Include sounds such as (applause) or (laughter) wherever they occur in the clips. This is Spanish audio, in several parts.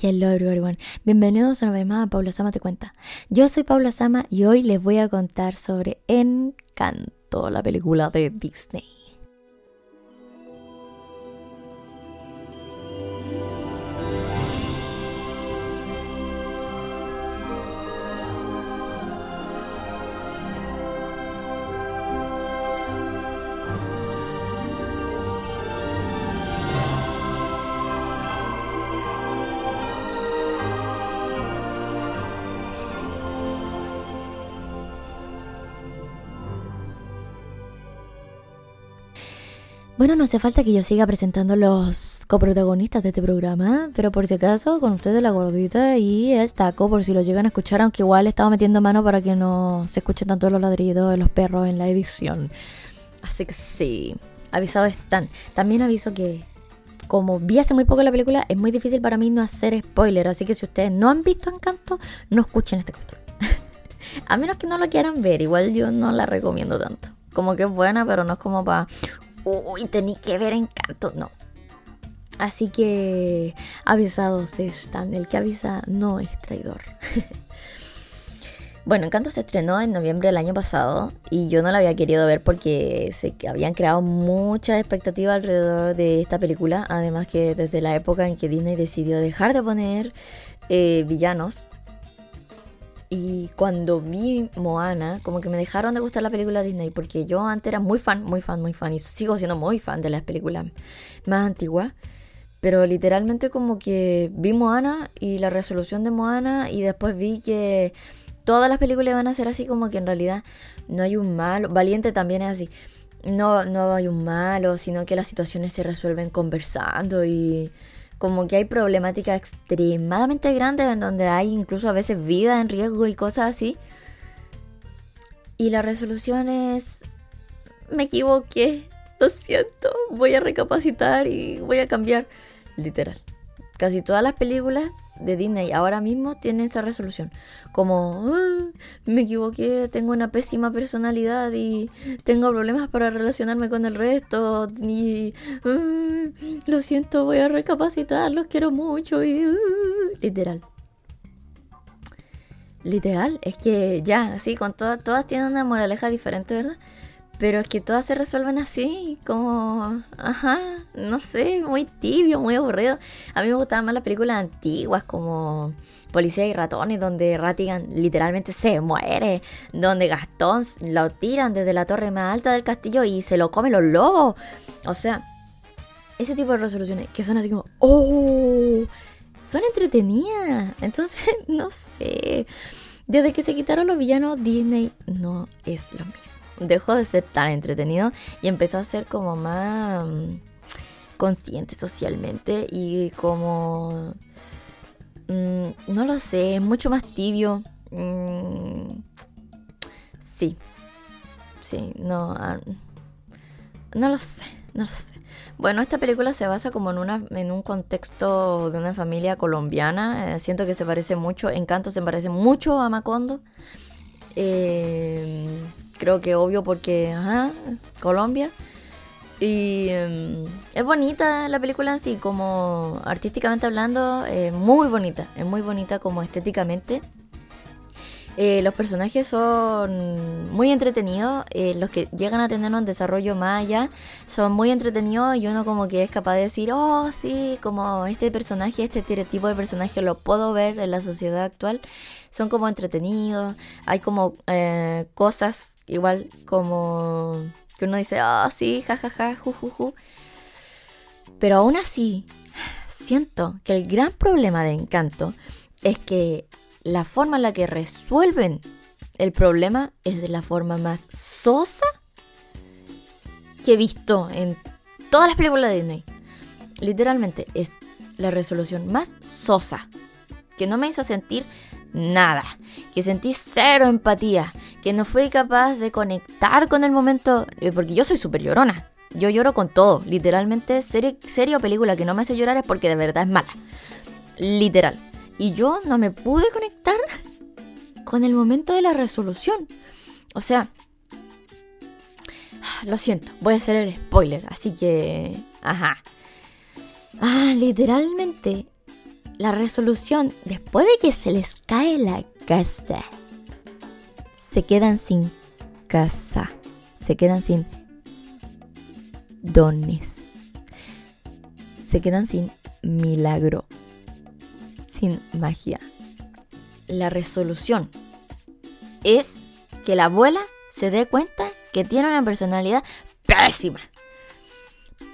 Hello everyone, bienvenidos una vez más a Paula Sama Te Cuenta. Yo soy Paula Sama y hoy les voy a contar sobre Encanto, la película de Disney. Bueno, no hace falta que yo siga presentando los coprotagonistas de este programa, pero por si acaso, con ustedes la gordita y el taco, por si lo llegan a escuchar, aunque igual he estado metiendo mano para que no se escuchen tanto los ladridos de los perros en la edición. Así que sí, avisados están. También aviso que, como vi hace muy poco la película, es muy difícil para mí no hacer spoiler, así que si ustedes no han visto Encanto, no escuchen este capítulo. (laughs) a menos que no lo quieran ver, igual yo no la recomiendo tanto. Como que es buena, pero no es como para uy, tenéis que ver encanto. No. Así que avisados están. El que avisa no es traidor. (laughs) bueno, Encanto se estrenó en noviembre del año pasado y yo no la había querido ver porque se habían creado mucha expectativa alrededor de esta película. Además que desde la época en que Disney decidió dejar de poner eh, villanos y cuando vi Moana, como que me dejaron de gustar la película Disney, porque yo antes era muy fan, muy fan, muy fan, y sigo siendo muy fan de las películas más antiguas. Pero literalmente como que vi Moana y la resolución de Moana y después vi que todas las películas van a ser así como que en realidad no hay un malo. Valiente también es así. No, no hay un malo, sino que las situaciones se resuelven conversando y como que hay problemáticas extremadamente grandes en donde hay incluso a veces vida en riesgo y cosas así. Y la resolución es, me equivoqué, lo siento, voy a recapacitar y voy a cambiar. Literal. Casi todas las películas de Disney ahora mismo tiene esa resolución. Como, me equivoqué, tengo una pésima personalidad y tengo problemas para relacionarme con el resto. Y lo siento, voy a recapacitar, los quiero mucho. Y, literal. Literal, es que ya, así, con todas, todas tienen una moraleja diferente, ¿verdad? Pero es que todas se resuelven así, como, ajá, no sé, muy tibio, muy aburrido. A mí me gustaban más las películas antiguas como Policía y Ratones, donde Ratigan literalmente se muere, donde Gastón lo tiran desde la torre más alta del castillo y se lo comen los lobos. O sea, ese tipo de resoluciones que son así como, oh, son entretenidas. Entonces, (laughs) no sé. Desde que se quitaron los villanos, Disney no es lo mismo dejó de ser tan entretenido y empezó a ser como más mm, consciente socialmente y como... Mm, no lo sé, mucho más tibio. Mm, sí, sí, no... Ah, no lo sé, no lo sé. Bueno, esta película se basa como en, una, en un contexto de una familia colombiana. Eh, siento que se parece mucho, Encanto se parece mucho a Macondo. Eh, creo que obvio porque, ajá, Colombia. Y em, es bonita la película en sí, como artísticamente hablando, es muy bonita, es muy bonita como estéticamente. Eh, los personajes son muy entretenidos, eh, los que llegan a tener un desarrollo más allá son muy entretenidos y uno como que es capaz de decir, oh sí, como este personaje, este tipo de personaje lo puedo ver en la sociedad actual, son como entretenidos, hay como eh, cosas igual como que uno dice, oh, sí, jajaja, jujuju. Pero aún así, siento que el gran problema de Encanto es que la forma en la que resuelven el problema es de la forma más sosa que he visto en todas las películas de Disney. Literalmente es la resolución más sosa que no me hizo sentir nada, que sentí cero empatía, que no fui capaz de conectar con el momento, eh, porque yo soy súper llorona. Yo lloro con todo, literalmente, serie, serie o película que no me hace llorar es porque de verdad es mala. Literal. Y yo no me pude conectar con el momento de la resolución. O sea, lo siento, voy a hacer el spoiler, así que... Ajá. Ah, literalmente la resolución, después de que se les cae la casa, se quedan sin casa, se quedan sin dones, se quedan sin milagro, sin magia. La resolución es que la abuela se dé cuenta que tiene una personalidad pésima.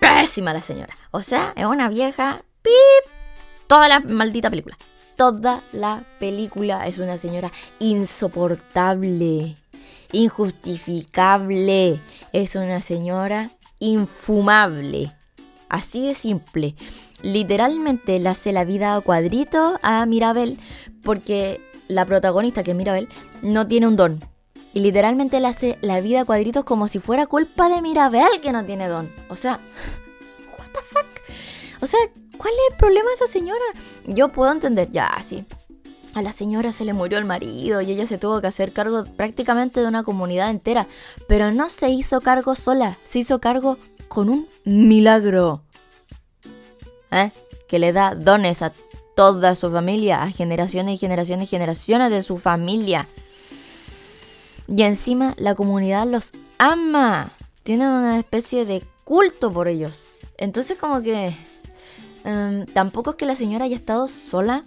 Pésima la señora. O sea, es una vieja pip. Toda la maldita película. Toda la película es una señora insoportable, injustificable. Es una señora infumable. Así de simple. Literalmente le hace la vida a cuadrito a Mirabel porque la protagonista, que es Mirabel, no tiene un don. Y literalmente le hace la vida a cuadritos como si fuera culpa de Mirabel que no tiene don. O sea, (laughs) what the fuck? O sea, ¿cuál es el problema de esa señora? Yo puedo entender, ya, sí. A la señora se le murió el marido y ella se tuvo que hacer cargo prácticamente de una comunidad entera. Pero no se hizo cargo sola, se hizo cargo con un milagro. ¿Eh? Que le da dones a toda su familia, a generaciones y generaciones y generaciones de su familia. Y encima la comunidad los ama. Tienen una especie de culto por ellos. Entonces como que... Em, tampoco es que la señora haya estado sola.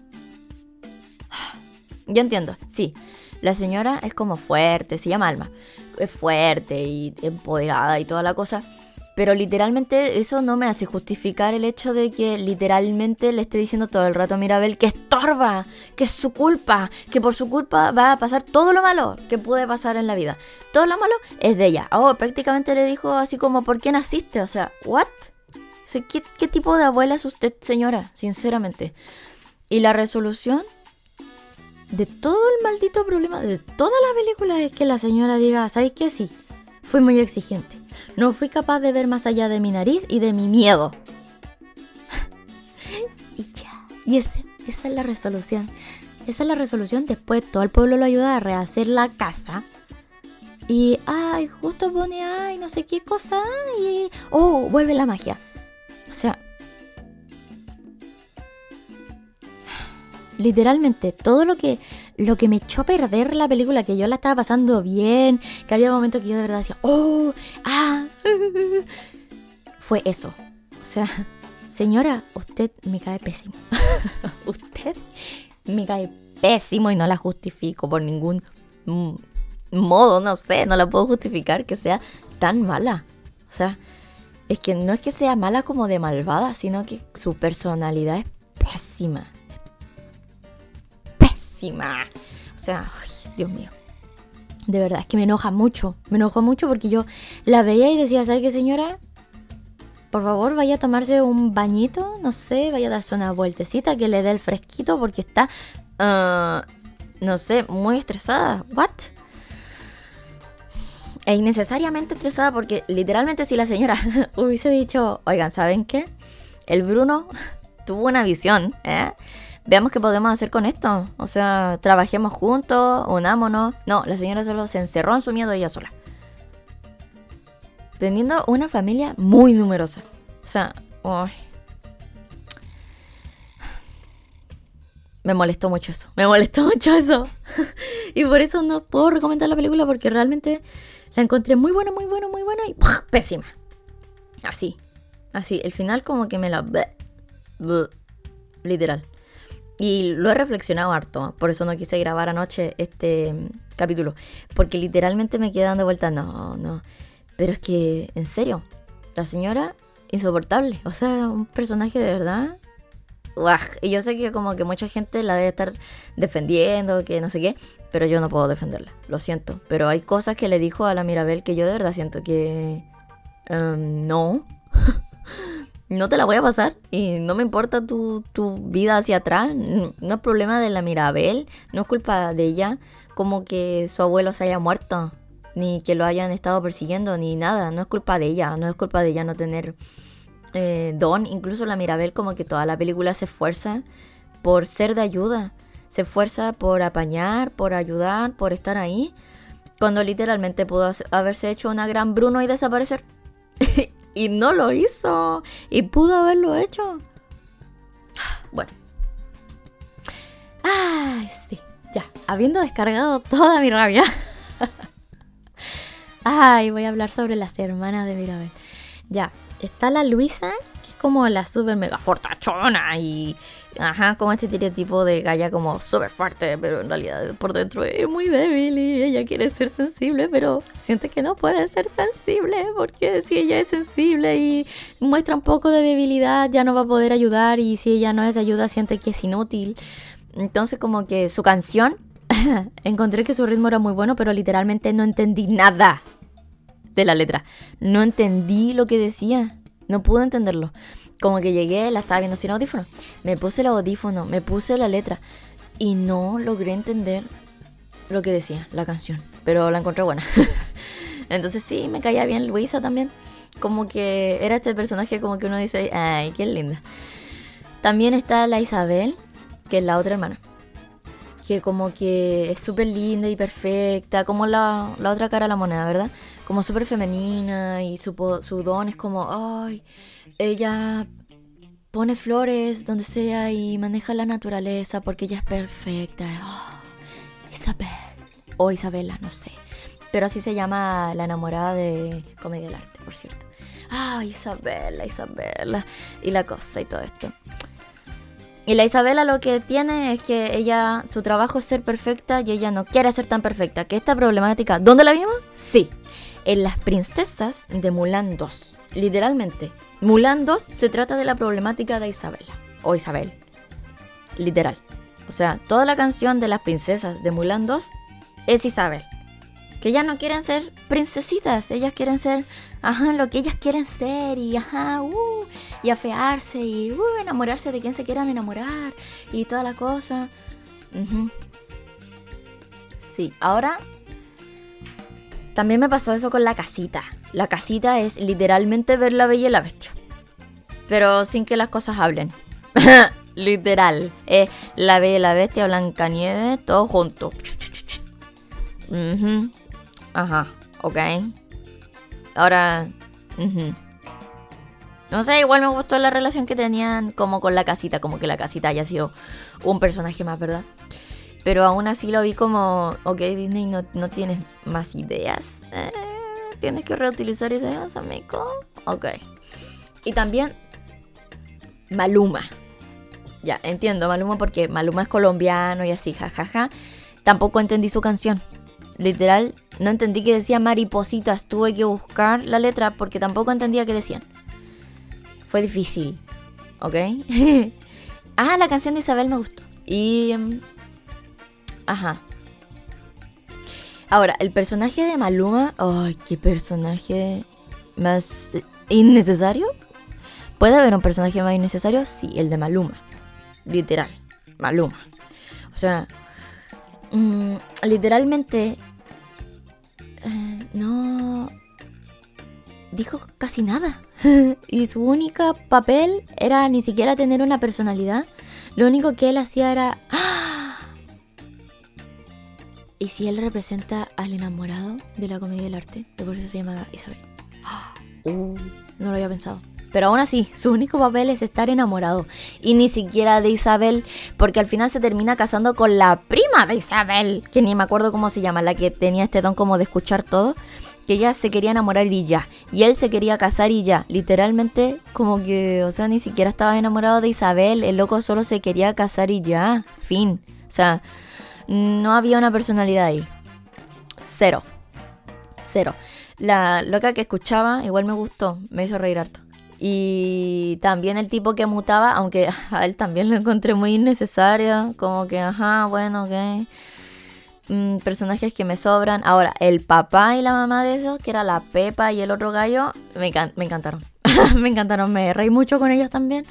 (sighs) Yo entiendo, sí. La señora es como fuerte, se llama Alma. Es fuerte y empoderada y toda la cosa. Pero literalmente eso no me hace justificar el hecho de que literalmente le esté diciendo todo el rato a Mirabel que estorba, que es su culpa, que por su culpa va a pasar todo lo malo que puede pasar en la vida. Todo lo malo es de ella. Oh, prácticamente le dijo así como, ¿por qué naciste? O sea, ¿what? ¿Qué, ¿Qué tipo de abuela es usted, señora? Sinceramente. Y la resolución de todo el maldito problema, de toda la película, es que la señora diga, ¿sabes qué? Sí, fui muy exigente no fui capaz de ver más allá de mi nariz y de mi miedo. (laughs) y ya. Y esa es la resolución. Esa es la resolución. Después todo el pueblo lo ayuda a rehacer la casa. Y, ay, justo pone, ay, no sé qué cosa. Y, oh, vuelve la magia. O sea, (sighs) literalmente todo lo que lo que me echó a perder la película, que yo la estaba pasando bien, que había momentos que yo de verdad decía, oh, ah, (laughs) fue eso. O sea, (laughs) señora, usted me cae pésimo. (laughs) usted me cae pésimo y no la justifico por ningún modo, no sé, no la puedo justificar que sea tan mala. O sea, es que no es que sea mala como de malvada, sino que su personalidad es pésima. O sea, Dios mío. De verdad, es que me enoja mucho. Me enojó mucho porque yo la veía y decía, ¿sabe qué señora? Por favor, vaya a tomarse un bañito, no sé, vaya a darse una vueltecita que le dé el fresquito porque está, ah, no sé, muy estresada. ¿What? E innecesariamente estresada porque literalmente si la señora (laughs) hubiese dicho, oigan, ¿saben qué? El Bruno (laughs) tuvo una visión, ¿eh? Veamos qué podemos hacer con esto. O sea, trabajemos juntos, unámonos. No, la señora solo se encerró en su miedo ella sola. Teniendo una familia muy numerosa. O sea, uy. me molestó mucho eso. Me molestó mucho eso. (laughs) y por eso no puedo recomendar la película porque realmente la encontré muy buena, muy buena, muy buena y pésima. Así. Así. El final como que me la... Literal. Y lo he reflexionado harto, por eso no quise grabar anoche este mm, capítulo, porque literalmente me quedé dando vueltas, no, no. Pero es que, en serio, la señora, insoportable, o sea, un personaje de verdad. Y yo sé que como que mucha gente la debe estar defendiendo, que no sé qué, pero yo no puedo defenderla, lo siento. Pero hay cosas que le dijo a la Mirabel que yo de verdad siento que... Em, no. (laughs) no te la voy a pasar y no me importa tu, vida hacia atrás. No, es problema de la Mirabel, no es culpa de ella como que su abuelo se haya muerto, ni que lo hayan estado persiguiendo, ni nada. No es culpa de ella, no es culpa de ella no tener eh, don. Incluso la Mirabel como que toda la película se esfuerza por ser de ayuda. Se esfuerza por apañar, por ayudar, por estar ahí. Cuando literalmente pudo haberse hecho una gran Bruno y desaparecer. (laughs) y no lo hizo. Y pudo haberlo hecho. Bueno. Ay, sí. Ya, habiendo descargado toda mi rabia. (laughs) Ay, voy a hablar sobre las hermanas de Mirabel. Ya, está la Luisa como la super mega fortachona y Ajá, como este estereotipo de Gaia como súper fuerte, pero en realidad por dentro es muy débil y ella quiere ser sensible, pero siente que no puede ser sensible porque si ella es sensible y muestra un poco de debilidad ya no va a poder ayudar y si ella no es de ayuda siente que es inútil. Entonces como que su canción, (laughs) encontré que su ritmo era muy bueno, pero literalmente no entendí nada de la letra. No entendí lo que decía, no pude entenderlo como que llegué, la estaba viendo sin audífono. Me puse el audífono, me puse la letra y no logré entender lo que decía la canción, pero la encontré buena. (laughs) Entonces sí, me caía bien Luisa también. Como que era este personaje como que uno dice, ay, qué linda. También está la Isabel, que es la otra hermana. Que como que es súper linda y perfecta, como la, la, otra cara de la moneda, ¿verdad? Como súper femenina y su, su don es como, ay, ella pone flores donde sea y maneja la naturaleza porque ella es perfecta. Oh, Isabel. O Isabela, no sé. Pero así se llama la enamorada de Comedia del Arte, por cierto. Ah, Isabela, Isabela. Y la cosa y todo esto. Y la Isabela lo que tiene es que ella, su trabajo es ser perfecta y ella no quiere ser tan perfecta. Que esta problemática, ¿dónde la vimos? Sí, en las princesas de Mulan 2 literalmente. Mulan 2 se trata de la problemática de Isabela, o Isabel, literal. O sea, toda la canción de las princesas de Mulan 2 es Isabel. Que ellas no quieren ser princesitas, ellas quieren ser, ajá, lo que ellas quieren ser y, ajá, uh, y afearse y, uh, enamorarse de quien se quieran enamorar y toda la cosa. Sí, ahora también me pasó eso con la casita. La casita es literalmente ver la bella y la bestia. Pero sin que las cosas hablen. (laughs) Literal. Es la bella y la bestia, Blancanieves, todo junto. Ajá, ok. Ahora... No sé, igual me gustó la relación que tenían como con la casita, como que la casita haya sido un personaje más, ¿verdad? Pero aún así lo vi como, ok, Disney no, no tienes más ideas. Eh, tienes que reutilizar ideas, amigo. Ok. Y también Maluma. Ya, entiendo, Maluma, porque Maluma es colombiano y así, jajaja. Tampoco entendí su canción. Literal, no entendí que decía maripositas. Tuve que buscar la letra porque tampoco entendía qué decían. Fue difícil. ¿Ok? (laughs) ah, la canción de Isabel me gustó. Y em, Ajá. Ahora, el personaje de Maluma. Ay, qué personaje más innecesario. ¿Puede haber un personaje más innecesario? Sí, el de Maluma. Literal. Maluma. O sea, mm, literalmente. Eh, no. Dijo casi nada. (laughs) y su único papel era ni siquiera tener una personalidad. Lo único que él hacía era. ¡Ah! ¿Y si él representa al enamorado de la comedia del arte? Que por eso se llamaba Isabel. (gasps) Uh, no lo había pensado. Pero aún así, su único papel es estar enamorado. Y ni siquiera de Isabel, porque al final se termina casando con la prima de Isabel, que ni me acuerdo cómo se llama, la que tenía este don como de escuchar todo. Que ella se quería enamorar y ya. Y él se quería casar y ya. Literalmente, como que, o sea, ni siquiera estaba enamorado de Isabel. El loco solo se quería casar y ya. Fin. O sea, no había una personalidad ahí. Cero. Cero. La loca que escuchaba igual me gustó, me hizo reír harto. Y también el tipo que mutaba, aunque (laughs) a él también lo encontré muy innecesario, como que, ajá, bueno, ok. Mm, personajes que me sobran. Ahora, el papá y la mamá de esos, que era la Pepa y el otro gallo, me, me encantaron. (laughs) me encantaron, me reí mucho con ellos también.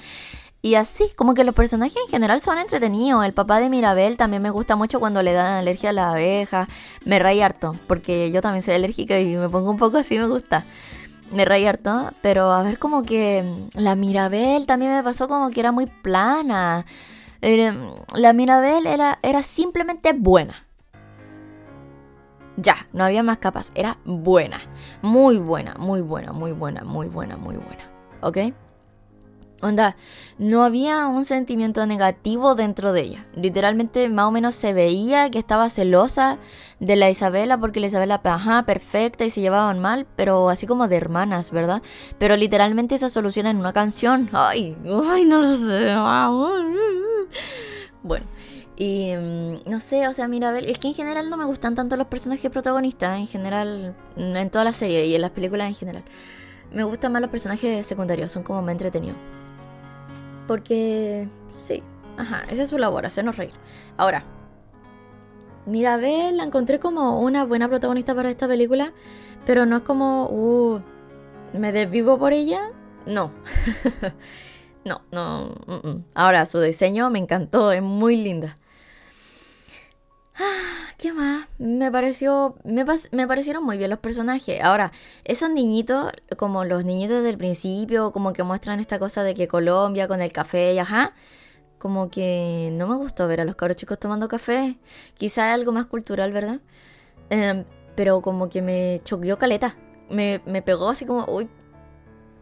Y así, como que los personajes en general son entretenidos. El papá de Mirabel también me gusta mucho cuando le dan alergia a la abeja. Me reí harto, porque yo también soy alérgica y me pongo un poco así, me gusta. Me reí harto, pero a ver como que la Mirabel también me pasó como que era muy plana. La Mirabel era, era simplemente buena. Ya, no había más capas, era buena. Muy buena, muy buena, muy buena, muy buena, muy buena. ¿Ok? Onda, no había un sentimiento negativo dentro de ella. Literalmente, más o menos se veía que estaba celosa de la Isabela porque la Isabela, ajá, perfecta y se llevaban mal, pero así como de hermanas, ¿verdad? Pero literalmente se soluciona en una canción. Ay, ay, no lo sé. Bueno, y mm, no sé, o sea, Mirabel, es que en general no me gustan tanto los personajes protagonistas, en general, en toda la serie y en las películas en general. Me gustan más los personajes secundarios, son como más entretenidos. Porque, sí, ajá, esa es su labor, hacernos reír. Ahora, Mirabel la encontré como una buena protagonista para esta película, pero no es como, uh, me desvivo por ella. No. (laughs) no, no. Ahora, su diseño me encantó, es muy linda. Ah, (gasps) ¿Qué más? Me pareció. Me, me, parecieron muy bien los personajes. Ahora, esos niñitos, como los niñitos del principio, como que muestran esta cosa de que Colombia con el café y ajá. Como que no me gustó ver a los cabros chicos tomando café. Quizá algo más cultural, ¿verdad? Em, pero como que me choqueó caleta. Me, me pegó así como, uy,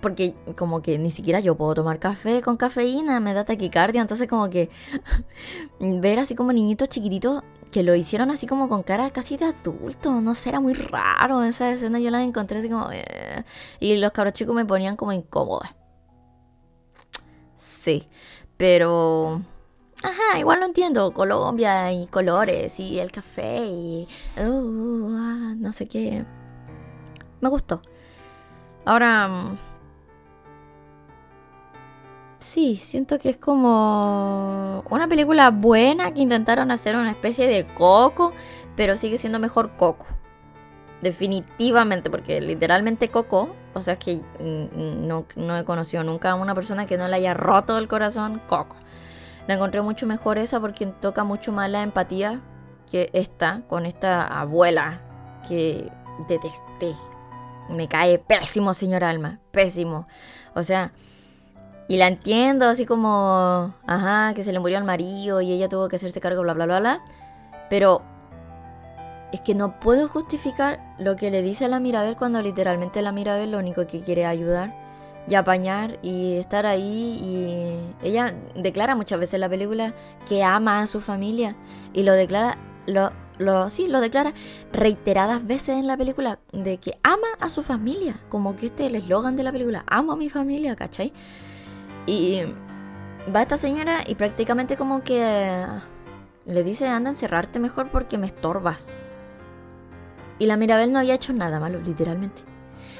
porque como que ni siquiera yo puedo tomar café con cafeína, me da taquicardia, entonces como que (laughs) ver así como niñitos chiquititos que lo hicieron así como con cara casi de adulto, no sé, era muy raro esa escena, yo la encontré así como... Eh, y los cabros chicos me ponían como incómoda. Sí, pero... Ajá, igual lo entiendo, Colombia y colores y el café y... Uh, ah, no sé qué. Me gustó. Ahora... Sí, siento que es como una película buena que intentaron hacer una especie de Coco, pero sigue siendo mejor Coco. Definitivamente, porque literalmente Coco, o sea, es que no, no he conocido nunca a una persona que no le haya roto el corazón Coco. La encontré mucho mejor esa porque toca mucho más la empatía que esta con esta abuela que detesté. Me cae pésimo, señor Alma, pésimo. O sea, y la entiendo, así como, ajá, que se le murió al marido y ella tuvo que hacerse cargo, bla, bla, bla, bla. Pero es que no puedo justificar lo que le dice a la Mirabel cuando literalmente la Mirabel lo único que quiere es ayudar y apañar y estar ahí. Y ella declara muchas veces en la película que ama a su familia y lo declara, lo, lo, sí, lo declara reiteradas veces en la película de que ama a su familia, como que este es el eslogan de la película, amo a mi familia, ¿cachai? Y va esta señora y prácticamente como que le dice, anda a encerrarte mejor porque me estorbas. Y la Mirabel no había hecho nada malo, literalmente.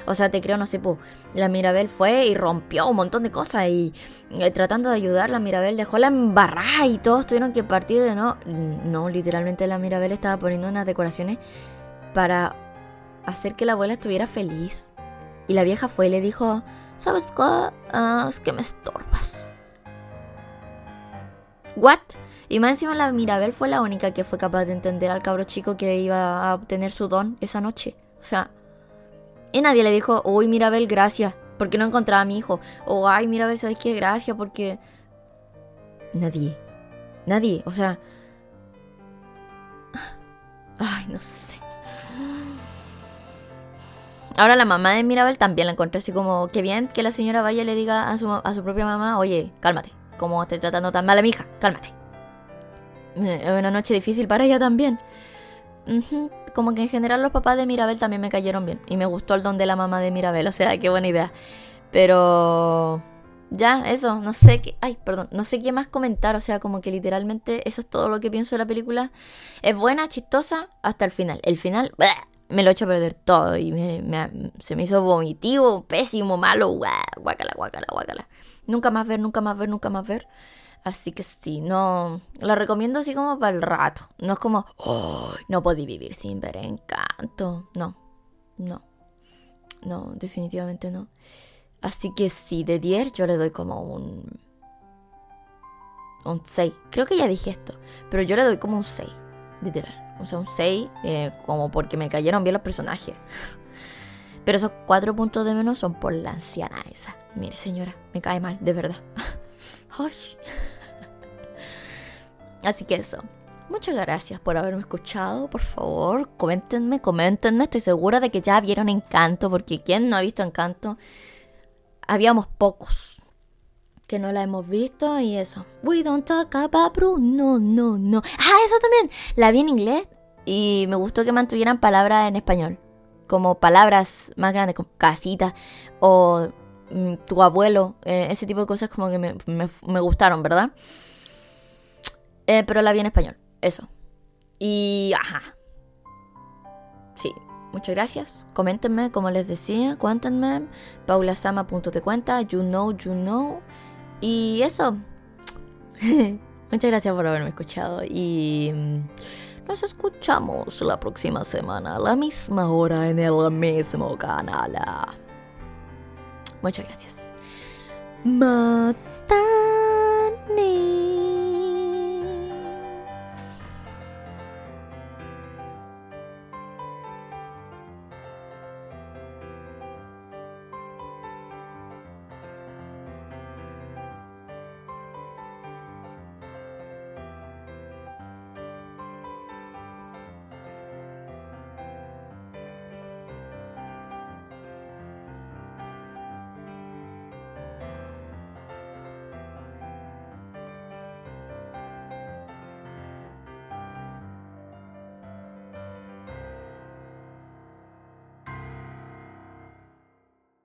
O sea, te creo, no sé, pues, la Mirabel fue y rompió un montón de cosas y, eh, tratando de ayudar, la Mirabel dejó la embarrada y todos tuvieron que partir de no. No, literalmente la Mirabel estaba poniendo unas decoraciones para hacer que la abuela estuviera feliz. Y la vieja fue y le dijo, ¿sabes qué? Ah, es que me estorbas. ¿What? Y más encima la Mirabel fue la única que fue capaz de entender al cabro chico que iba a obtener su don esa noche. O sea, y nadie le dijo, uy Mirabel, gracias, porque no encontraba a mi hijo. O, ay Mirabel, ¿sabes qué? Gracias, porque... Nadie. Nadie. O sea... Ay, no sé. Ahora la mamá de Mirabel también la encontré así como, que bien que la señora vaya y le diga a su, a su propia mamá, oye, cálmate, como estoy tratando tan mal a mi hija, cálmate. Eh, es una noche difícil para ella también. Como que en general los papás de Mirabel también me cayeron bien. Y me gustó el don de la mamá de Mirabel, (laughs) o sea, qué buena idea. Pero... Ya, eso, no sé qué... Ay, perdón, no sé qué más comentar, o sea, como que literalmente eso es todo lo que pienso de la película. Es buena, chistosa, hasta el final. El final me lo he hecho perder todo y se me hizo vomitivo, pésimo, malo, guácala, guácala, guácala. Nunca más ver, nunca más ver, nunca más ver. Así que sí, no. La recomiendo así como para el rato. No es como, oh, no podí vivir sin ver encanto. No, no. No, definitivamente no. Así que sí, de 10 yo le doy como un. Un 6. Creo que ya dije esto. Pero yo le doy como un 6. Literal. O sea, un 6, eh, como porque me cayeron bien los personajes. Pero esos cuatro puntos de menos son por la anciana esa. Mire, señora, me cae mal, de verdad. (laughs) (laughs) Así que eso. Muchas gracias por haberme escuchado. Por favor, coméntenme, coméntenme. Estoy segura de que ya vieron Encanto, porque ¿quién no ha visto Encanto? Habíamos pocos. Que no la hemos visto y eso. We don't talk about Bruno, no, no. Ah, eso también. La vi en inglés y me gustó que mantuvieran palabras en español. Como palabras más grandes, como casita o mm, tu abuelo. Eh, ese tipo de cosas como que me, me, gustaron, ¿verdad? Eh, pero la vi en español. Eso. Y ajá. Sí, muchas gracias. Coméntenme, como les decía, cuéntenme. Paulasama.te cuenta, you know, you know. Y eso. (laughs) muchas gracias por haberme escuchado. Y mm, nos escuchamos la próxima semana, a la misma hora, en el mismo canal. Muchas gracias. Mata.